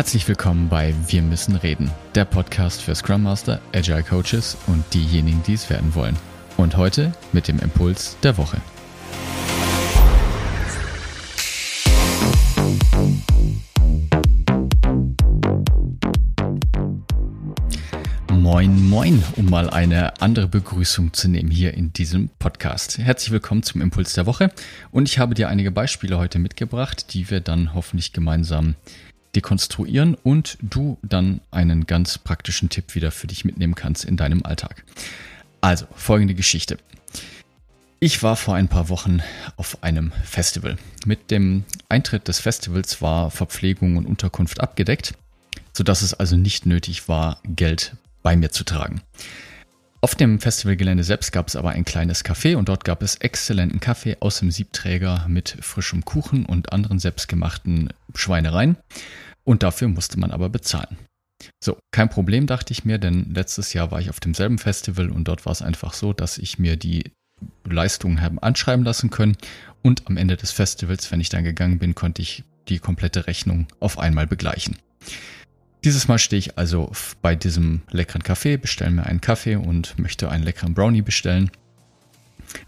Herzlich willkommen bei Wir müssen reden, der Podcast für Scrum Master, Agile Coaches und diejenigen, die es werden wollen. Und heute mit dem Impuls der Woche. Moin, moin, um mal eine andere Begrüßung zu nehmen hier in diesem Podcast. Herzlich willkommen zum Impuls der Woche und ich habe dir einige Beispiele heute mitgebracht, die wir dann hoffentlich gemeinsam dekonstruieren und du dann einen ganz praktischen Tipp wieder für dich mitnehmen kannst in deinem Alltag. Also, folgende Geschichte. Ich war vor ein paar Wochen auf einem Festival. Mit dem Eintritt des Festivals war Verpflegung und Unterkunft abgedeckt, sodass es also nicht nötig war, Geld bei mir zu tragen. Auf dem Festivalgelände selbst gab es aber ein kleines Café und dort gab es exzellenten Kaffee aus dem Siebträger mit frischem Kuchen und anderen selbstgemachten Schweinereien. Und dafür musste man aber bezahlen. So, kein Problem, dachte ich mir, denn letztes Jahr war ich auf demselben Festival und dort war es einfach so, dass ich mir die Leistungen haben anschreiben lassen können und am Ende des Festivals, wenn ich dann gegangen bin, konnte ich die komplette Rechnung auf einmal begleichen. Dieses Mal stehe ich also bei diesem leckeren Kaffee, bestelle mir einen Kaffee und möchte einen leckeren Brownie bestellen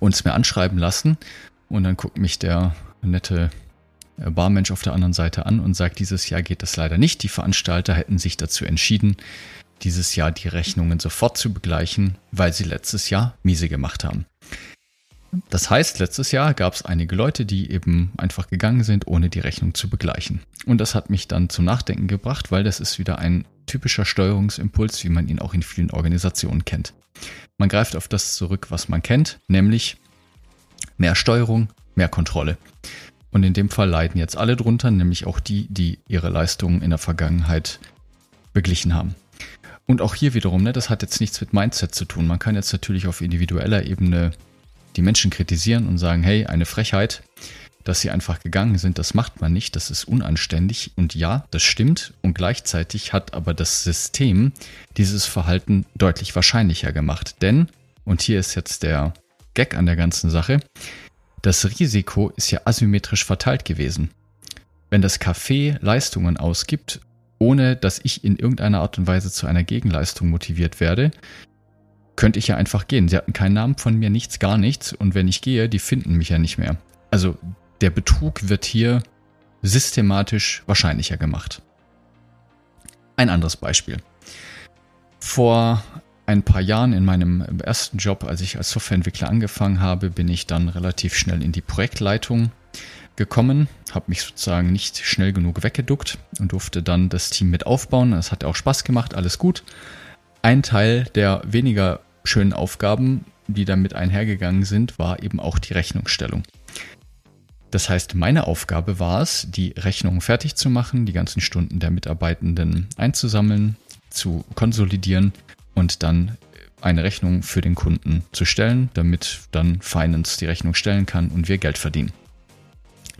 und es mir anschreiben lassen. Und dann guckt mich der nette äh, Barmensch auf der anderen Seite an und sagt, dieses Jahr geht das leider nicht. Die Veranstalter hätten sich dazu entschieden, dieses Jahr die Rechnungen sofort zu begleichen, weil sie letztes Jahr miese gemacht haben. Das heißt, letztes Jahr gab es einige Leute, die eben einfach gegangen sind, ohne die Rechnung zu begleichen. Und das hat mich dann zum Nachdenken gebracht, weil das ist wieder ein typischer Steuerungsimpuls, wie man ihn auch in vielen Organisationen kennt. Man greift auf das zurück, was man kennt, nämlich mehr Steuerung, mehr Kontrolle. Und in dem Fall leiden jetzt alle drunter, nämlich auch die, die ihre Leistungen in der Vergangenheit beglichen haben. Und auch hier wiederum, ne, das hat jetzt nichts mit Mindset zu tun. Man kann jetzt natürlich auf individueller Ebene die Menschen kritisieren und sagen, hey, eine Frechheit, dass sie einfach gegangen sind, das macht man nicht, das ist unanständig. Und ja, das stimmt. Und gleichzeitig hat aber das System dieses Verhalten deutlich wahrscheinlicher gemacht. Denn, und hier ist jetzt der Gag an der ganzen Sache, das Risiko ist ja asymmetrisch verteilt gewesen. Wenn das Café Leistungen ausgibt, ohne dass ich in irgendeiner Art und Weise zu einer Gegenleistung motiviert werde, könnte ich ja einfach gehen. Sie hatten keinen Namen von mir, nichts, gar nichts. Und wenn ich gehe, die finden mich ja nicht mehr. Also der Betrug wird hier systematisch wahrscheinlicher gemacht. Ein anderes Beispiel. Vor ein paar Jahren in meinem ersten Job, als ich als Softwareentwickler angefangen habe, bin ich dann relativ schnell in die Projektleitung gekommen, habe mich sozusagen nicht schnell genug weggeduckt und durfte dann das Team mit aufbauen. Es hat auch Spaß gemacht, alles gut. Ein Teil der weniger schönen Aufgaben, die damit einhergegangen sind, war eben auch die Rechnungsstellung. Das heißt, meine Aufgabe war es, die Rechnungen fertig zu machen, die ganzen Stunden der Mitarbeitenden einzusammeln, zu konsolidieren und dann eine Rechnung für den Kunden zu stellen, damit dann Finance die Rechnung stellen kann und wir Geld verdienen.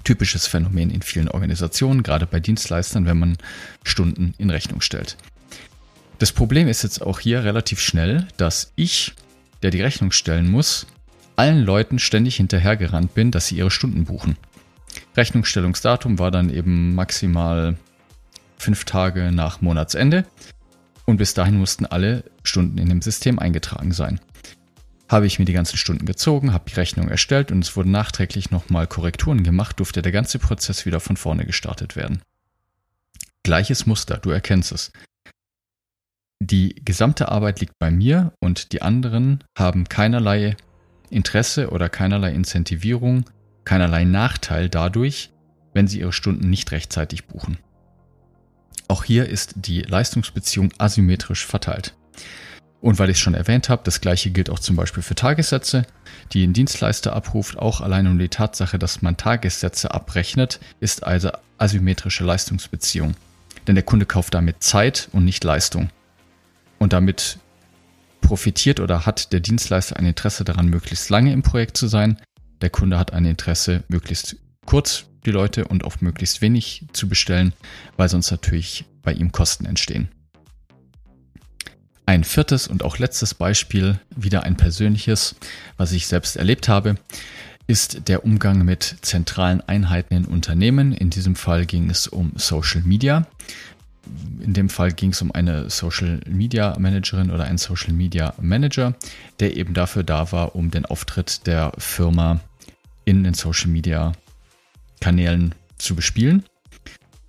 Typisches Phänomen in vielen Organisationen, gerade bei Dienstleistern, wenn man Stunden in Rechnung stellt. Das Problem ist jetzt auch hier relativ schnell, dass ich, der die Rechnung stellen muss, allen Leuten ständig hinterhergerannt bin, dass sie ihre Stunden buchen. Rechnungsstellungsdatum war dann eben maximal fünf Tage nach Monatsende und bis dahin mussten alle Stunden in dem System eingetragen sein. Habe ich mir die ganzen Stunden gezogen, habe die Rechnung erstellt und es wurden nachträglich nochmal Korrekturen gemacht, durfte der ganze Prozess wieder von vorne gestartet werden. Gleiches Muster, du erkennst es. Die gesamte Arbeit liegt bei mir und die anderen haben keinerlei Interesse oder keinerlei Incentivierung, keinerlei Nachteil dadurch, wenn sie ihre Stunden nicht rechtzeitig buchen. Auch hier ist die Leistungsbeziehung asymmetrisch verteilt. Und weil ich es schon erwähnt habe, das gleiche gilt auch zum Beispiel für Tagessätze, die ein Dienstleister abruft. Auch allein um die Tatsache, dass man Tagessätze abrechnet, ist also asymmetrische Leistungsbeziehung. Denn der Kunde kauft damit Zeit und nicht Leistung. Und damit profitiert oder hat der Dienstleister ein Interesse daran, möglichst lange im Projekt zu sein. Der Kunde hat ein Interesse, möglichst kurz die Leute und oft möglichst wenig zu bestellen, weil sonst natürlich bei ihm Kosten entstehen. Ein viertes und auch letztes Beispiel, wieder ein persönliches, was ich selbst erlebt habe, ist der Umgang mit zentralen Einheiten in Unternehmen. In diesem Fall ging es um Social Media. In dem Fall ging es um eine Social Media Managerin oder einen Social Media Manager, der eben dafür da war, um den Auftritt der Firma in den Social Media Kanälen zu bespielen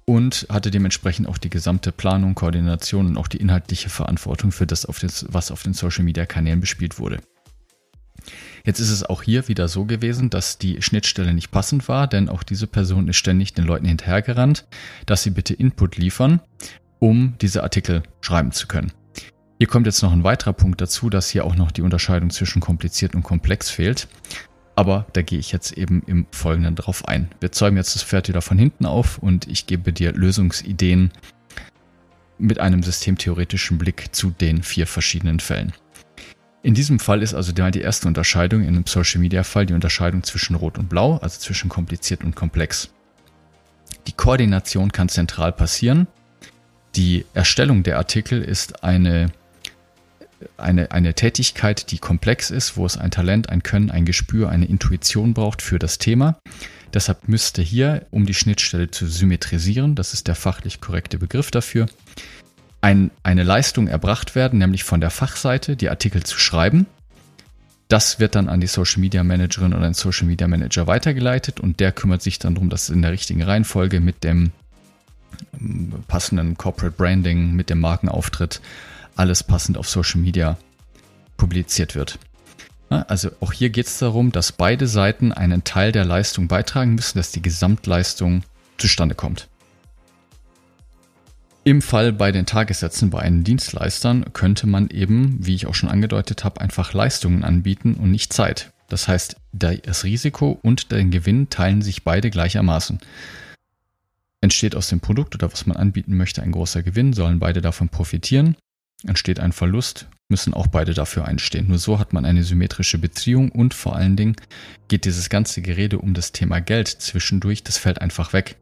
und hatte dementsprechend auch die gesamte Planung, Koordination und auch die inhaltliche Verantwortung für das, was auf den Social Media Kanälen bespielt wurde. Jetzt ist es auch hier wieder so gewesen, dass die Schnittstelle nicht passend war, denn auch diese Person ist ständig den Leuten hinterhergerannt, dass sie bitte Input liefern, um diese Artikel schreiben zu können. Hier kommt jetzt noch ein weiterer Punkt dazu, dass hier auch noch die Unterscheidung zwischen kompliziert und komplex fehlt. Aber da gehe ich jetzt eben im Folgenden drauf ein. Wir zäumen jetzt das Pferd wieder von hinten auf und ich gebe dir Lösungsideen mit einem systemtheoretischen Blick zu den vier verschiedenen Fällen. In diesem Fall ist also die erste Unterscheidung in einem Social Media Fall die Unterscheidung zwischen Rot und Blau, also zwischen kompliziert und komplex. Die Koordination kann zentral passieren. Die Erstellung der Artikel ist eine, eine, eine Tätigkeit, die komplex ist, wo es ein Talent, ein Können, ein Gespür, eine Intuition braucht für das Thema. Deshalb müsste hier, um die Schnittstelle zu symmetrisieren, das ist der fachlich korrekte Begriff dafür, ein, eine Leistung erbracht werden, nämlich von der Fachseite die Artikel zu schreiben. Das wird dann an die Social Media Managerin oder den Social Media Manager weitergeleitet und der kümmert sich dann darum, dass in der richtigen Reihenfolge mit dem passenden Corporate Branding, mit dem Markenauftritt alles passend auf Social Media publiziert wird. Also auch hier geht es darum, dass beide Seiten einen Teil der Leistung beitragen müssen, dass die Gesamtleistung zustande kommt. Im Fall bei den Tagessätzen bei einen Dienstleistern könnte man eben, wie ich auch schon angedeutet habe, einfach Leistungen anbieten und nicht Zeit. Das heißt, das Risiko und den Gewinn teilen sich beide gleichermaßen. Entsteht aus dem Produkt oder was man anbieten möchte ein großer Gewinn, sollen beide davon profitieren. Entsteht ein Verlust, müssen auch beide dafür einstehen. Nur so hat man eine symmetrische Beziehung und vor allen Dingen geht dieses ganze Gerede um das Thema Geld zwischendurch, das fällt einfach weg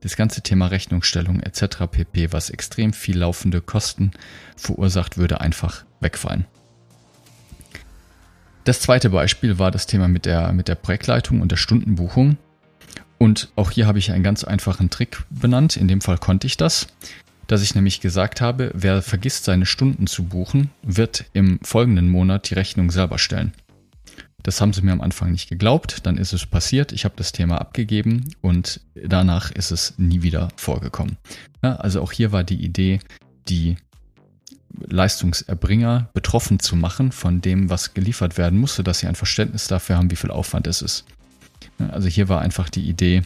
das ganze Thema Rechnungsstellung etc. pp, was extrem viel laufende Kosten verursacht, würde einfach wegfallen. Das zweite Beispiel war das Thema mit der, mit der Projektleitung und der Stundenbuchung. Und auch hier habe ich einen ganz einfachen Trick benannt. In dem Fall konnte ich das, dass ich nämlich gesagt habe, wer vergisst seine Stunden zu buchen, wird im folgenden Monat die Rechnung selber stellen. Das haben sie mir am Anfang nicht geglaubt, dann ist es passiert, ich habe das Thema abgegeben und danach ist es nie wieder vorgekommen. Ja, also auch hier war die Idee, die Leistungserbringer betroffen zu machen von dem, was geliefert werden musste, dass sie ein Verständnis dafür haben, wie viel Aufwand es ist. Also hier war einfach die Idee,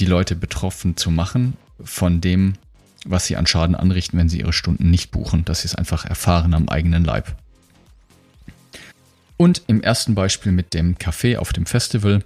die Leute betroffen zu machen von dem, was sie an Schaden anrichten, wenn sie ihre Stunden nicht buchen, dass sie es einfach erfahren am eigenen Leib. Und im ersten Beispiel mit dem Café auf dem Festival,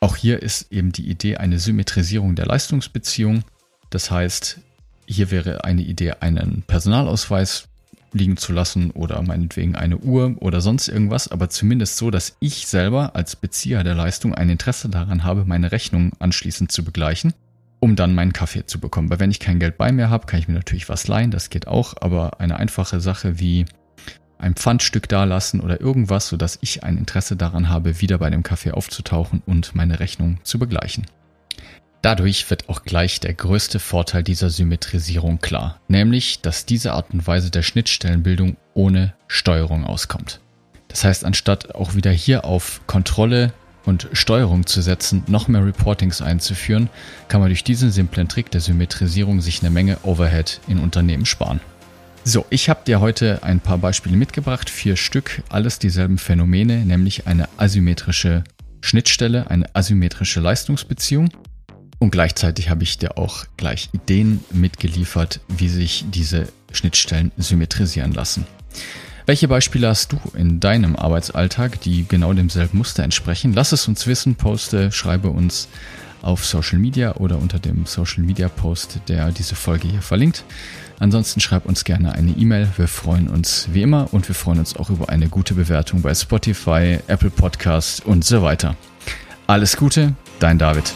auch hier ist eben die Idee eine Symmetrisierung der Leistungsbeziehung. Das heißt, hier wäre eine Idee, einen Personalausweis liegen zu lassen oder meinetwegen eine Uhr oder sonst irgendwas, aber zumindest so, dass ich selber als Bezieher der Leistung ein Interesse daran habe, meine Rechnung anschließend zu begleichen, um dann meinen Kaffee zu bekommen. Weil wenn ich kein Geld bei mir habe, kann ich mir natürlich was leihen, das geht auch, aber eine einfache Sache wie ein Pfandstück dalassen oder irgendwas, sodass ich ein Interesse daran habe, wieder bei dem Kaffee aufzutauchen und meine Rechnung zu begleichen. Dadurch wird auch gleich der größte Vorteil dieser Symmetrisierung klar, nämlich, dass diese Art und Weise der Schnittstellenbildung ohne Steuerung auskommt. Das heißt, anstatt auch wieder hier auf Kontrolle und Steuerung zu setzen, noch mehr Reportings einzuführen, kann man durch diesen simplen Trick der Symmetrisierung sich eine Menge Overhead in Unternehmen sparen. So, ich habe dir heute ein paar Beispiele mitgebracht, vier Stück, alles dieselben Phänomene, nämlich eine asymmetrische Schnittstelle, eine asymmetrische Leistungsbeziehung. Und gleichzeitig habe ich dir auch gleich Ideen mitgeliefert, wie sich diese Schnittstellen symmetrisieren lassen. Welche Beispiele hast du in deinem Arbeitsalltag, die genau demselben Muster entsprechen? Lass es uns wissen, poste, schreibe uns auf Social Media oder unter dem Social Media Post, der diese Folge hier verlinkt. Ansonsten schreib uns gerne eine E-Mail. Wir freuen uns wie immer und wir freuen uns auch über eine gute Bewertung bei Spotify, Apple Podcasts und so weiter. Alles Gute, dein David.